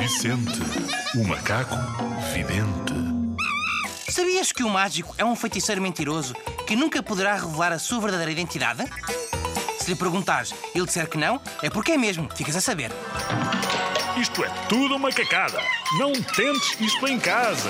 Vicente, o macaco vidente. Sabias que o mágico é um feiticeiro mentiroso que nunca poderá revelar a sua verdadeira identidade? Se lhe perguntares e ele disser que não, é porque é mesmo, ficas a saber. Isto é tudo uma cacada. Não tentes isto em casa.